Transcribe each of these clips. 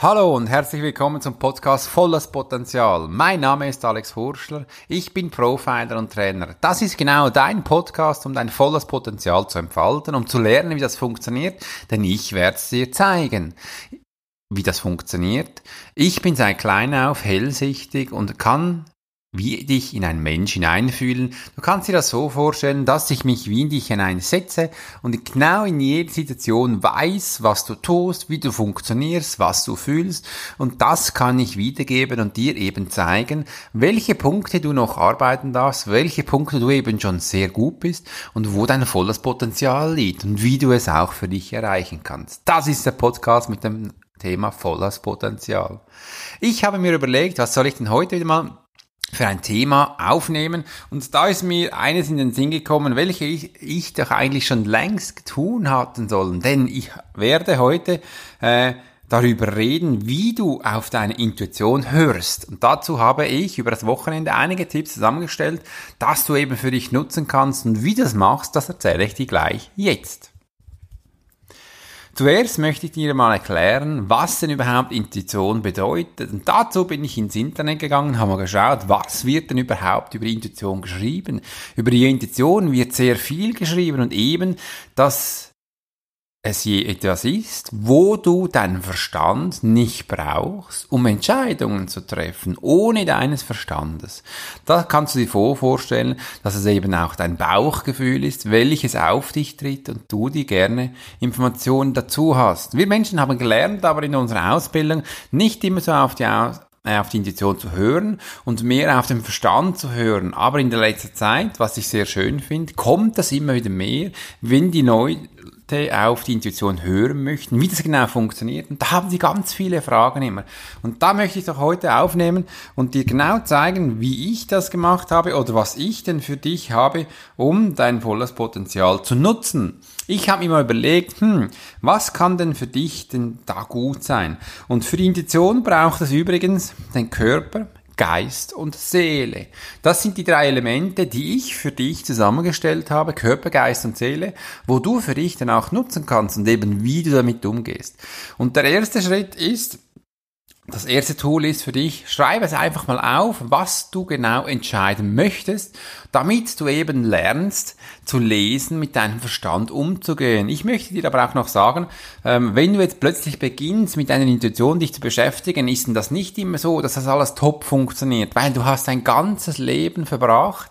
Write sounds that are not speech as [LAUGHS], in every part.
Hallo und herzlich willkommen zum Podcast Volles Potenzial. Mein Name ist Alex Hurschler, ich bin Profiler und Trainer. Das ist genau dein Podcast, um dein volles Potenzial zu entfalten, um zu lernen, wie das funktioniert, denn ich werde es dir zeigen wie das funktioniert. Ich bin seit klein auf hellsichtig und kann wie dich in einen Mensch hineinfühlen. Du kannst dir das so vorstellen, dass ich mich wie in dich hineinsetze und genau in jeder Situation weiß, was du tust, wie du funktionierst, was du fühlst und das kann ich wiedergeben und dir eben zeigen, welche Punkte du noch arbeiten darfst, welche Punkte du eben schon sehr gut bist und wo dein volles Potenzial liegt und wie du es auch für dich erreichen kannst. Das ist der Podcast mit dem Thema volles Potenzial. Ich habe mir überlegt, was soll ich denn heute wieder mal für ein Thema aufnehmen. Und da ist mir eines in den Sinn gekommen, welche ich, ich doch eigentlich schon längst tun hatten sollen. Denn ich werde heute äh, darüber reden, wie du auf deine Intuition hörst. Und dazu habe ich über das Wochenende einige Tipps zusammengestellt, dass du eben für dich nutzen kannst. Und wie das machst, das erzähle ich dir gleich jetzt. Zuerst möchte ich dir mal erklären, was denn überhaupt Intuition bedeutet. Und dazu bin ich ins Internet gegangen, habe mal geschaut, was wird denn überhaupt über Intuition geschrieben. Über die Intuition wird sehr viel geschrieben und eben, dass es je etwas ist, wo du deinen Verstand nicht brauchst, um Entscheidungen zu treffen, ohne deines Verstandes. Da kannst du dir vorstellen, dass es eben auch dein Bauchgefühl ist, welches auf dich tritt und du dir gerne Informationen dazu hast. Wir Menschen haben gelernt, aber in unserer Ausbildung nicht immer so auf die Aus äh, auf die Intuition zu hören und mehr auf den Verstand zu hören. Aber in der letzten Zeit, was ich sehr schön finde, kommt das immer wieder mehr, wenn die neu auf die Intuition hören möchten, wie das genau funktioniert. Und da haben sie ganz viele Fragen immer. Und da möchte ich doch heute aufnehmen und dir genau zeigen, wie ich das gemacht habe oder was ich denn für dich habe, um dein volles Potenzial zu nutzen. Ich habe mir mal überlegt, hm, was kann denn für dich denn da gut sein? Und für die Intuition braucht es übrigens den Körper, Geist und Seele. Das sind die drei Elemente, die ich für dich zusammengestellt habe, Körper, Geist und Seele, wo du für dich dann auch nutzen kannst und eben wie du damit umgehst. Und der erste Schritt ist, das erste Tool ist für dich, schreibe es einfach mal auf, was du genau entscheiden möchtest, damit du eben lernst zu lesen, mit deinem Verstand umzugehen. Ich möchte dir aber auch noch sagen, ähm, wenn du jetzt plötzlich beginnst, mit deiner Intuition dich zu beschäftigen, ist denn das nicht immer so, dass das alles top funktioniert, weil du hast dein ganzes Leben verbracht,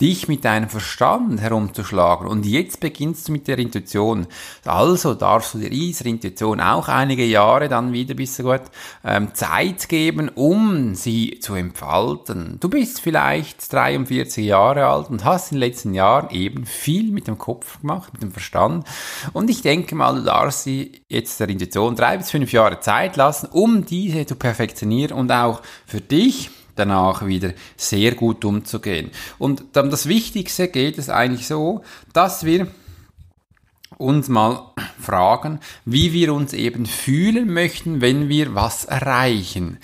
dich mit deinem Verstand herumzuschlagen. Und jetzt beginnst du mit der Intuition. Also darfst du dir dieser Intuition auch einige Jahre dann wieder bis so gut ähm, Zeit geben, um sie zu entfalten. Du bist vielleicht 43 Jahre alt und hast in den letzten Jahren eben viel mit dem Kopf gemacht, mit dem Verstand. Und ich denke mal, du darfst sie jetzt der Intuition drei bis fünf Jahre Zeit lassen, um diese zu perfektionieren und auch für dich danach wieder sehr gut umzugehen. Und dann das Wichtigste geht es eigentlich so, dass wir uns mal fragen, wie wir uns eben fühlen möchten, wenn wir was erreichen.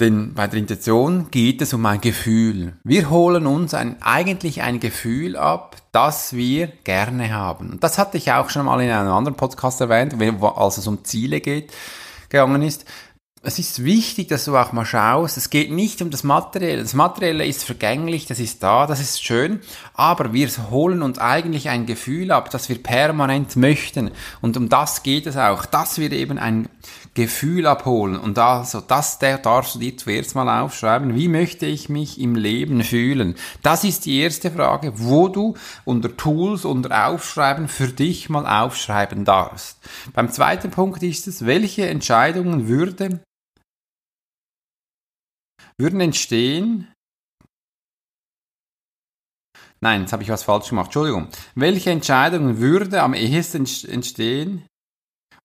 Denn bei der Intention geht es um ein Gefühl. Wir holen uns ein, eigentlich ein Gefühl ab, das wir gerne haben. Und das hatte ich auch schon mal in einem anderen Podcast erwähnt, als es um Ziele geht, gegangen ist es ist wichtig, dass du auch mal schaust, es geht nicht um das Materielle. Das Materielle ist vergänglich, das ist da, das ist schön, aber wir holen uns eigentlich ein Gefühl ab, das wir permanent möchten. Und um das geht es auch, dass wir eben ein Gefühl abholen. Und also das der darfst du dir zuerst mal aufschreiben. Wie möchte ich mich im Leben fühlen? Das ist die erste Frage, wo du unter Tools, unter Aufschreiben für dich mal aufschreiben darfst. Beim zweiten Punkt ist es, welche Entscheidungen würde würden entstehen. Nein, jetzt habe ich was falsch gemacht. Entschuldigung. Welche Entscheidungen würde am ehesten entstehen,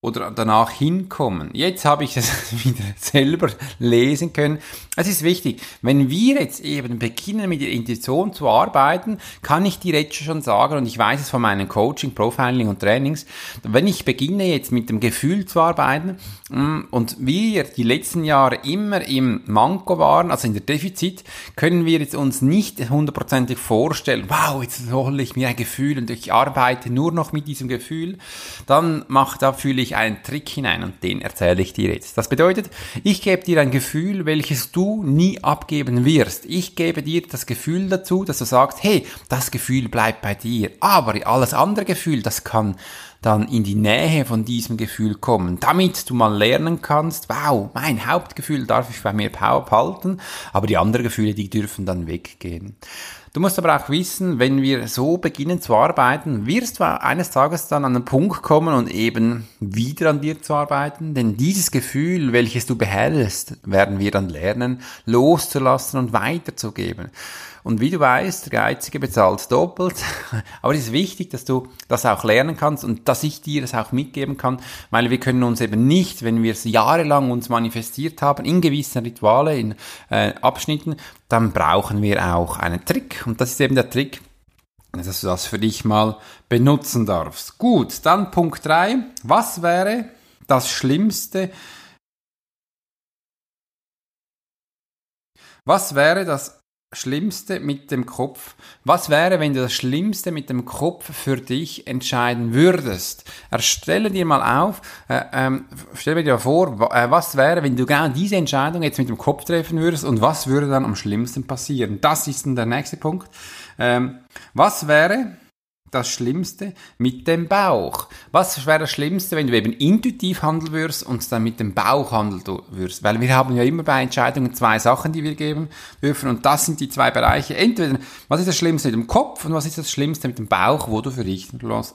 oder danach hinkommen. Jetzt habe ich es [LAUGHS] wieder selber lesen können. Es ist wichtig, wenn wir jetzt eben beginnen mit der Intuition zu arbeiten, kann ich dir jetzt schon sagen, und ich weiß es von meinen Coaching, Profiling und Trainings, wenn ich beginne jetzt mit dem Gefühl zu arbeiten mm, und wir die letzten Jahre immer im Manko waren, also in der Defizit, können wir jetzt uns nicht hundertprozentig vorstellen, wow, jetzt hole ich mir ein Gefühl und ich arbeite nur noch mit diesem Gefühl, dann macht da fühle ich ich einen Trick hinein und den erzähle ich dir jetzt. Das bedeutet, ich gebe dir ein Gefühl, welches du nie abgeben wirst. Ich gebe dir das Gefühl dazu, dass du sagst, hey, das Gefühl bleibt bei dir. Aber alles andere Gefühl, das kann dann in die Nähe von diesem Gefühl kommen, damit du mal lernen kannst, wow, mein Hauptgefühl darf ich bei mir behalten, aber die anderen Gefühle, die dürfen dann weggehen. Du musst aber auch wissen, wenn wir so beginnen zu arbeiten, wirst du eines Tages dann an den Punkt kommen und eben wieder an dir zu arbeiten, denn dieses Gefühl, welches du behältst, werden wir dann lernen, loszulassen und weiterzugeben. Und wie du weißt, der Geizige bezahlt doppelt. [LAUGHS] Aber es ist wichtig, dass du das auch lernen kannst und dass ich dir das auch mitgeben kann, weil wir können uns eben nicht, wenn wir es jahrelang uns manifestiert haben, in gewissen Rituale, in äh, Abschnitten, dann brauchen wir auch einen Trick. Und das ist eben der Trick, dass du das für dich mal benutzen darfst. Gut, dann Punkt drei. Was wäre das Schlimmste, Was wäre das Schlimmste mit dem Kopf. Was wäre, wenn du das Schlimmste mit dem Kopf für dich entscheiden würdest? Erstelle dir mal auf, äh, ähm, stell dir vor, äh, was wäre, wenn du genau diese Entscheidung jetzt mit dem Kopf treffen würdest und was würde dann am schlimmsten passieren? Das ist dann der nächste Punkt. Ähm, was wäre, das Schlimmste mit dem Bauch. Was wäre das Schlimmste, wenn du eben intuitiv handeln würdest und dann mit dem Bauch handeln würdest? Weil wir haben ja immer bei Entscheidungen zwei Sachen, die wir geben dürfen und das sind die zwei Bereiche. Entweder, was ist das Schlimmste mit dem Kopf und was ist das Schlimmste mit dem Bauch, wo du für dich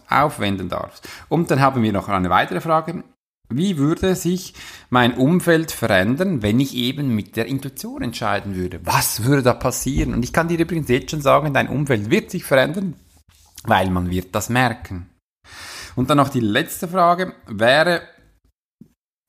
aufwenden darfst. Und dann haben wir noch eine weitere Frage. Wie würde sich mein Umfeld verändern, wenn ich eben mit der Intuition entscheiden würde? Was würde da passieren? Und ich kann dir übrigens jetzt schon sagen, dein Umfeld wird sich verändern, weil man wird das merken. Und dann noch die letzte Frage wäre,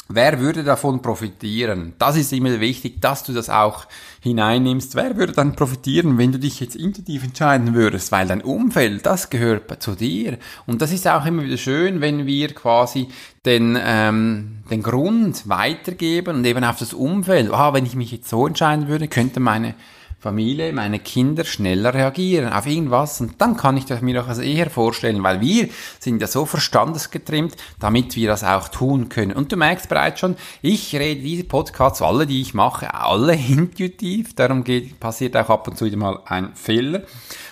wer würde davon profitieren? Das ist immer wichtig, dass du das auch hineinnimmst. Wer würde dann profitieren, wenn du dich jetzt intuitiv entscheiden würdest? Weil dein Umfeld, das gehört zu dir. Und das ist auch immer wieder schön, wenn wir quasi den, ähm, den Grund weitergeben und eben auf das Umfeld. Ah, wenn ich mich jetzt so entscheiden würde, könnte meine Familie, meine Kinder schneller reagieren auf irgendwas und dann kann ich das mir auch eher vorstellen, weil wir sind ja so verstandesgetrimmt, damit wir das auch tun können. Und du merkst bereits schon, ich rede diese Podcasts, alle, die ich mache, alle [LAUGHS] intuitiv, darum geht, passiert auch ab und zu mal ein Fehler.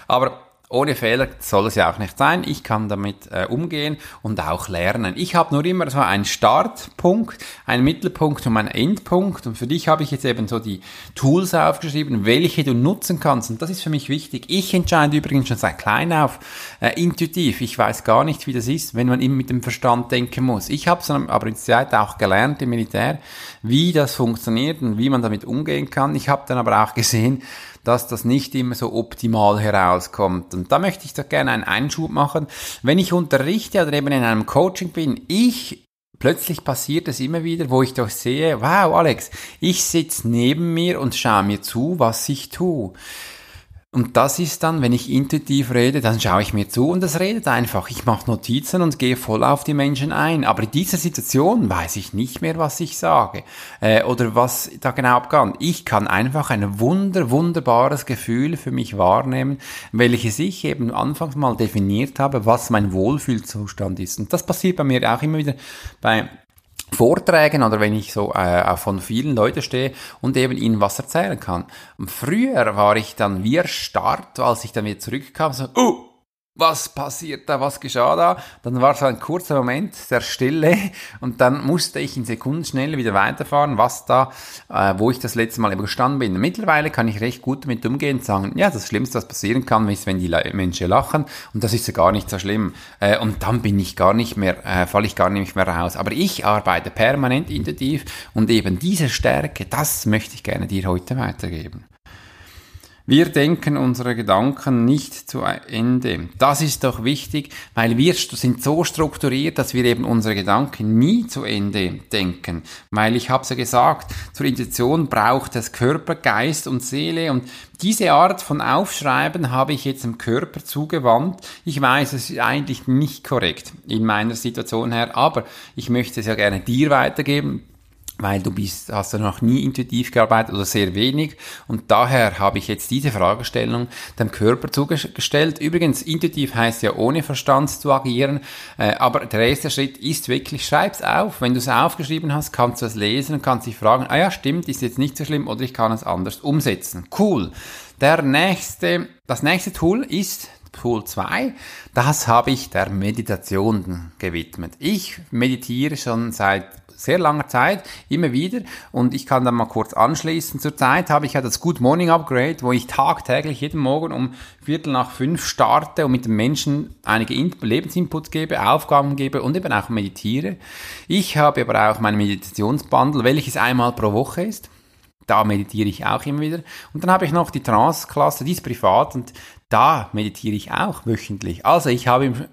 Aber ohne Fehler soll es ja auch nicht sein. Ich kann damit äh, umgehen und auch lernen. Ich habe nur immer so einen Startpunkt, einen Mittelpunkt und einen Endpunkt. Und für dich habe ich jetzt eben so die Tools aufgeschrieben, welche du nutzen kannst. Und das ist für mich wichtig. Ich entscheide übrigens schon seit klein auf äh, intuitiv. Ich weiß gar nicht, wie das ist, wenn man immer mit dem Verstand denken muss. Ich habe es aber in der Zeit auch gelernt im Militär, wie das funktioniert und wie man damit umgehen kann. Ich habe dann aber auch gesehen, dass das nicht immer so optimal herauskommt. Und da möchte ich doch gerne einen Einschub machen. Wenn ich unterrichte oder eben in einem Coaching bin, ich plötzlich passiert es immer wieder, wo ich doch sehe, wow, Alex, ich sitze neben mir und schaue mir zu, was ich tue. Und das ist dann, wenn ich intuitiv rede, dann schaue ich mir zu und es redet einfach. Ich mache Notizen und gehe voll auf die Menschen ein. Aber in dieser Situation weiß ich nicht mehr, was ich sage äh, oder was da genau abgeht. Ich kann einfach ein wunder, wunderbares Gefühl für mich wahrnehmen, welches ich eben anfangs mal definiert habe, was mein Wohlfühlzustand ist. Und das passiert bei mir auch immer wieder bei Vorträgen oder wenn ich so äh, von vielen Leuten stehe und eben ihnen was erzählen kann. Früher war ich dann wie erstarrt, als ich dann wieder zurückkam, so, oh, was passiert da, was geschah da? Dann war so ein kurzer Moment der Stille und dann musste ich in Sekundenschnelle wieder weiterfahren, was da, äh, wo ich das letzte Mal eben gestanden bin. Mittlerweile kann ich recht gut damit umgehen und sagen, ja, das Schlimmste, was passieren kann, ist, wenn die Menschen lachen und das ist ja gar nicht so schlimm. Äh, und dann bin ich gar nicht mehr, äh, falle ich gar nicht mehr raus. Aber ich arbeite permanent intensiv und eben diese Stärke, das möchte ich gerne dir heute weitergeben. Wir denken unsere Gedanken nicht zu Ende. Das ist doch wichtig, weil wir sind so strukturiert, dass wir eben unsere Gedanken nie zu Ende denken. Weil ich habe es ja gesagt, zur Intention braucht es Körper, Geist und Seele und diese Art von Aufschreiben habe ich jetzt dem Körper zugewandt. Ich weiß, es ist eigentlich nicht korrekt in meiner Situation her, aber ich möchte es ja gerne dir weitergeben weil du bist, hast ja noch nie intuitiv gearbeitet oder sehr wenig und daher habe ich jetzt diese Fragestellung dem Körper zugestellt. Übrigens, intuitiv heißt ja ohne Verstand zu agieren, äh, aber der erste Schritt ist wirklich, schreib's auf. Wenn du es aufgeschrieben hast, kannst du es lesen und kannst dich fragen, ah ja, stimmt, ist jetzt nicht so schlimm oder ich kann es anders umsetzen. Cool. Der nächste, das nächste Tool ist Tool 2, das habe ich der Meditation gewidmet. Ich meditiere schon seit sehr langer Zeit, immer wieder. Und ich kann dann mal kurz anschließen. Zurzeit habe ich ja das Good Morning Upgrade, wo ich tagtäglich jeden Morgen um Viertel nach fünf starte und mit den Menschen einige Lebensinputs gebe, Aufgaben gebe und eben auch meditiere. Ich habe aber auch mein Meditationsbundle, welches einmal pro Woche ist. Da meditiere ich auch immer wieder. Und dann habe ich noch die Trance-Klasse, die ist privat und da meditiere ich auch wöchentlich. Also ich habe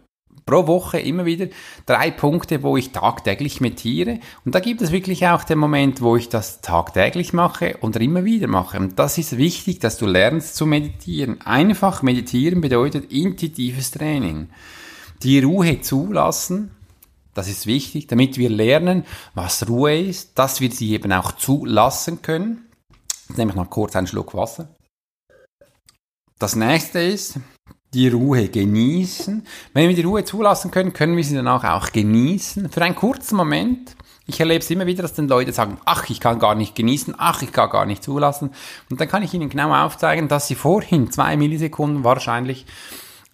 pro Woche immer wieder drei Punkte, wo ich tagtäglich meditiere. Und da gibt es wirklich auch den Moment, wo ich das tagtäglich mache und immer wieder mache. Und das ist wichtig, dass du lernst zu meditieren. Einfach meditieren bedeutet intuitives Training. Die Ruhe zulassen, das ist wichtig, damit wir lernen, was Ruhe ist, dass wir sie eben auch zulassen können. Jetzt nehme ich noch kurz einen Schluck Wasser. Das nächste ist, die Ruhe genießen. Wenn wir die Ruhe zulassen können, können wir sie danach auch genießen. Für einen kurzen Moment. Ich erlebe es immer wieder, dass dann Leute sagen, ach, ich kann gar nicht genießen, ach, ich kann gar nicht zulassen. Und dann kann ich ihnen genau aufzeigen, dass sie vorhin zwei Millisekunden wahrscheinlich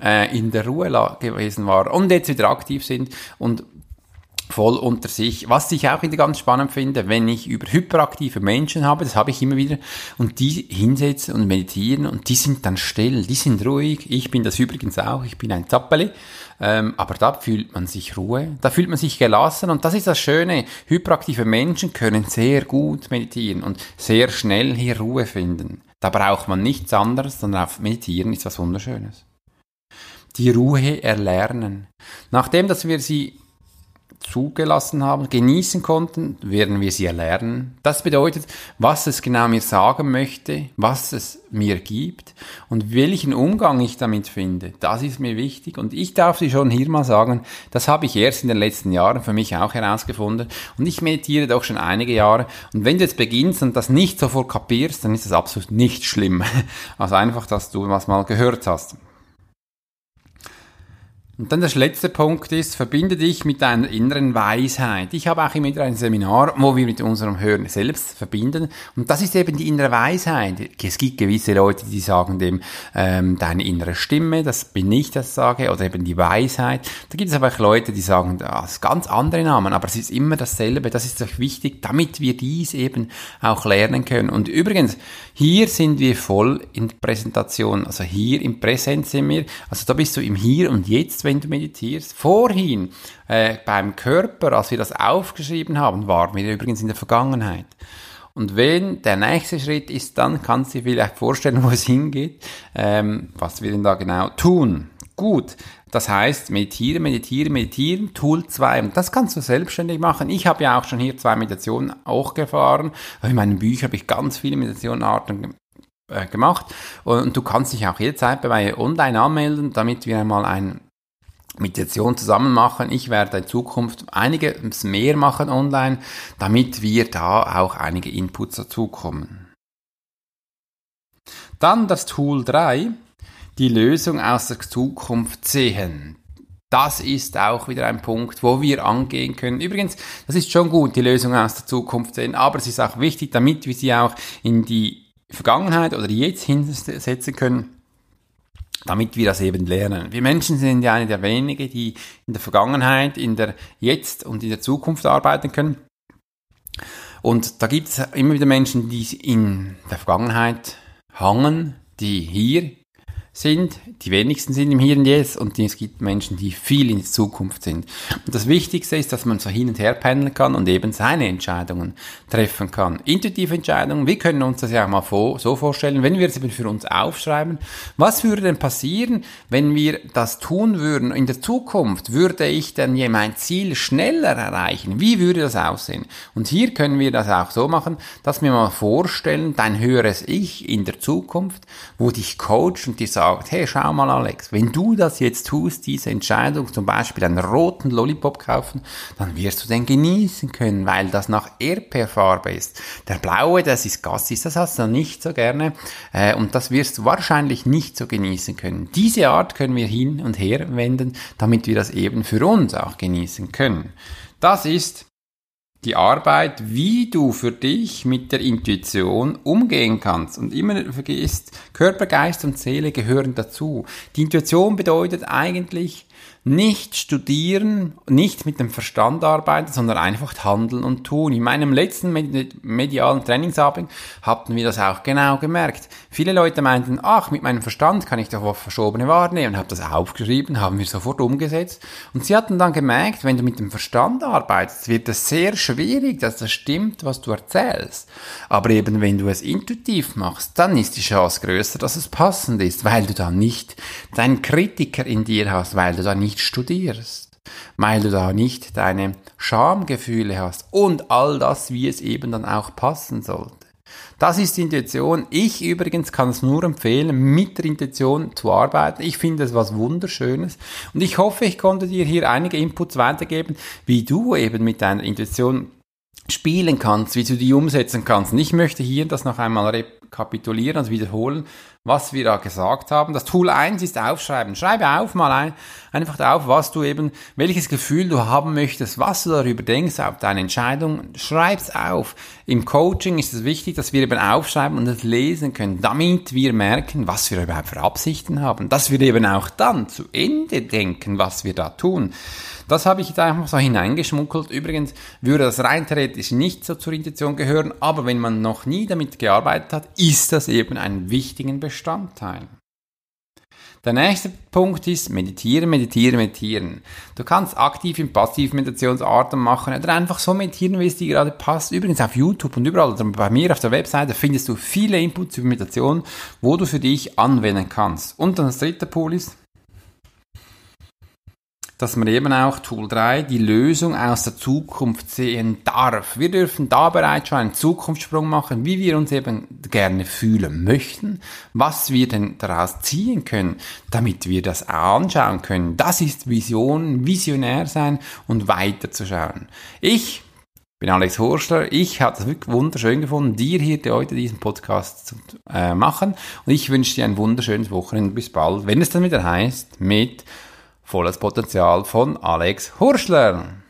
äh, in der Ruhe gewesen waren und jetzt wieder aktiv sind. Und voll unter sich. Was ich auch wieder ganz spannend finde, wenn ich über hyperaktive Menschen habe, das habe ich immer wieder, und die hinsetzen und meditieren und die sind dann still, die sind ruhig. Ich bin das übrigens auch, ich bin ein Zappeli, ähm, aber da fühlt man sich Ruhe, da fühlt man sich gelassen und das ist das Schöne. Hyperaktive Menschen können sehr gut meditieren und sehr schnell hier Ruhe finden. Da braucht man nichts anderes, sondern auf Meditieren ist was Wunderschönes. Die Ruhe erlernen. Nachdem, dass wir sie zugelassen haben, genießen konnten, werden wir sie erlernen. Das bedeutet, was es genau mir sagen möchte, was es mir gibt und welchen Umgang ich damit finde. Das ist mir wichtig und ich darf Sie schon hier mal sagen, das habe ich erst in den letzten Jahren für mich auch herausgefunden und ich meditiere doch schon einige Jahre und wenn du jetzt beginnst und das nicht sofort kapierst, dann ist das absolut nicht schlimm. [LAUGHS] Also einfach, dass du was mal gehört hast. Und dann der letzte Punkt ist, verbinde dich mit deiner inneren Weisheit. Ich habe auch immer wieder ein Seminar, wo wir mit unserem Hören selbst verbinden. Und das ist eben die innere Weisheit. Es gibt gewisse Leute, die sagen dem, ähm, deine innere Stimme, das bin ich, das sage, oder eben die Weisheit. Da gibt es aber auch Leute, die sagen, das ganz andere Namen, aber es ist immer dasselbe. Das ist doch wichtig, damit wir dies eben auch lernen können. Und übrigens, hier sind wir voll in Präsentation, also hier im Präsent sind wir, also da bist du im Hier und Jetzt, wenn du meditierst. Vorhin äh, beim Körper, als wir das aufgeschrieben haben, waren wir übrigens in der Vergangenheit. Und wenn der nächste Schritt ist, dann kannst du dir vielleicht vorstellen, [LAUGHS] wo es hingeht, ähm, was wir denn da genau tun. Gut, das heißt, meditieren, meditieren, meditieren, Tool 2. Und das kannst du selbstständig machen. Ich habe ja auch schon hier zwei Meditationen auch gefahren. In meinen Büchern habe ich ganz viele Meditationarten äh, gemacht. Und du kannst dich auch jederzeit bei mir online anmelden, damit wir einmal eine Meditation zusammen machen. Ich werde in Zukunft einiges mehr machen online, damit wir da auch einige Inputs dazukommen. Dann das Tool 3 die Lösung aus der Zukunft sehen. Das ist auch wieder ein Punkt, wo wir angehen können. Übrigens, das ist schon gut, die Lösung aus der Zukunft sehen, aber es ist auch wichtig, damit wir sie auch in die Vergangenheit oder jetzt hinsetzen können, damit wir das eben lernen. Wir Menschen sind ja eine der wenigen, die in der Vergangenheit, in der Jetzt und in der Zukunft arbeiten können. Und da gibt es immer wieder Menschen, die in der Vergangenheit hangen, die hier sind, die wenigsten sind im Hier und Jetzt und es gibt Menschen, die viel in die Zukunft sind. Und das Wichtigste ist, dass man so hin und her pendeln kann und eben seine Entscheidungen treffen kann. Intuitive Entscheidungen, wir können uns das ja auch mal so vorstellen, wenn wir es eben für uns aufschreiben, was würde denn passieren, wenn wir das tun würden in der Zukunft? Würde ich dann je mein Ziel schneller erreichen? Wie würde das aussehen? Und hier können wir das auch so machen, dass wir mal vorstellen, dein höheres Ich in der Zukunft, wo dich coacht und dir sagt, sagt, hey, schau mal Alex, wenn du das jetzt tust, diese Entscheidung, zum Beispiel einen roten Lollipop kaufen, dann wirst du den genießen können, weil das nach Erdbeerfarbe ist. Der blaue, das ist Gassis, das hast du nicht so gerne äh, und das wirst du wahrscheinlich nicht so genießen können. Diese Art können wir hin und her wenden, damit wir das eben für uns auch genießen können. Das ist die Arbeit, wie du für dich mit der Intuition umgehen kannst. Und immer vergisst, Körper, Geist und Seele gehören dazu. Die Intuition bedeutet eigentlich, nicht studieren, nicht mit dem Verstand arbeiten, sondern einfach handeln und tun. In meinem letzten medialen Trainingsabend hatten wir das auch genau gemerkt. Viele Leute meinten, ach, mit meinem Verstand kann ich doch Verschobene wahrnehmen, habe das aufgeschrieben, haben wir sofort umgesetzt. Und sie hatten dann gemerkt, wenn du mit dem Verstand arbeitest, wird es sehr schwierig, dass das stimmt, was du erzählst. Aber eben, wenn du es intuitiv machst, dann ist die Chance größer, dass es passend ist, weil du da nicht deinen Kritiker in dir hast, weil du da nicht studierst, weil du da nicht deine Schamgefühle hast und all das, wie es eben dann auch passen sollte. Das ist die Intuition. Ich übrigens kann es nur empfehlen, mit der Intuition zu arbeiten. Ich finde es was Wunderschönes. Und ich hoffe, ich konnte dir hier einige Inputs weitergeben, wie du eben mit deiner Intuition spielen kannst, wie du die umsetzen kannst. Und ich möchte hier das noch einmal rekapitulieren, also wiederholen, was wir da gesagt haben. Das Tool 1 ist aufschreiben. Schreibe auf mal ein, einfach auf, was du eben, welches Gefühl du haben möchtest, was du darüber denkst, auf deine Entscheidung. Schreib's auf. Im Coaching ist es wichtig, dass wir eben aufschreiben und es lesen können, damit wir merken, was wir überhaupt für Absichten haben. Dass wir eben auch dann zu Ende denken, was wir da tun. Das habe ich jetzt einfach so hineingeschmuggelt. Übrigens würde das rein theoretisch nicht so zur Intention gehören, aber wenn man noch nie damit gearbeitet hat, ist das eben ein wichtiger Bestandteil. Der nächste Punkt ist meditieren, meditieren, meditieren. Du kannst aktiv in passiv Meditationsarten machen oder einfach so meditieren, wie es dir gerade passt. Übrigens auf YouTube und überall, also bei mir auf der Webseite findest du viele Inputs über Meditation, wo du für dich anwenden kannst. Und dann das dritte Pool ist, dass man eben auch Tool 3 die Lösung aus der Zukunft sehen darf. Wir dürfen da bereits schon einen Zukunftssprung machen, wie wir uns eben gerne fühlen möchten, was wir denn daraus ziehen können, damit wir das anschauen können. Das ist Vision, visionär sein und weiterzuschauen. Ich bin Alex Horster. Ich habe es wirklich wunderschön gefunden, dir hier heute diesen Podcast zu äh, machen. Und ich wünsche dir ein wunderschönes Wochenende. Bis bald, wenn es dann wieder heißt, mit Volles Potenzial von Alex Hurschler.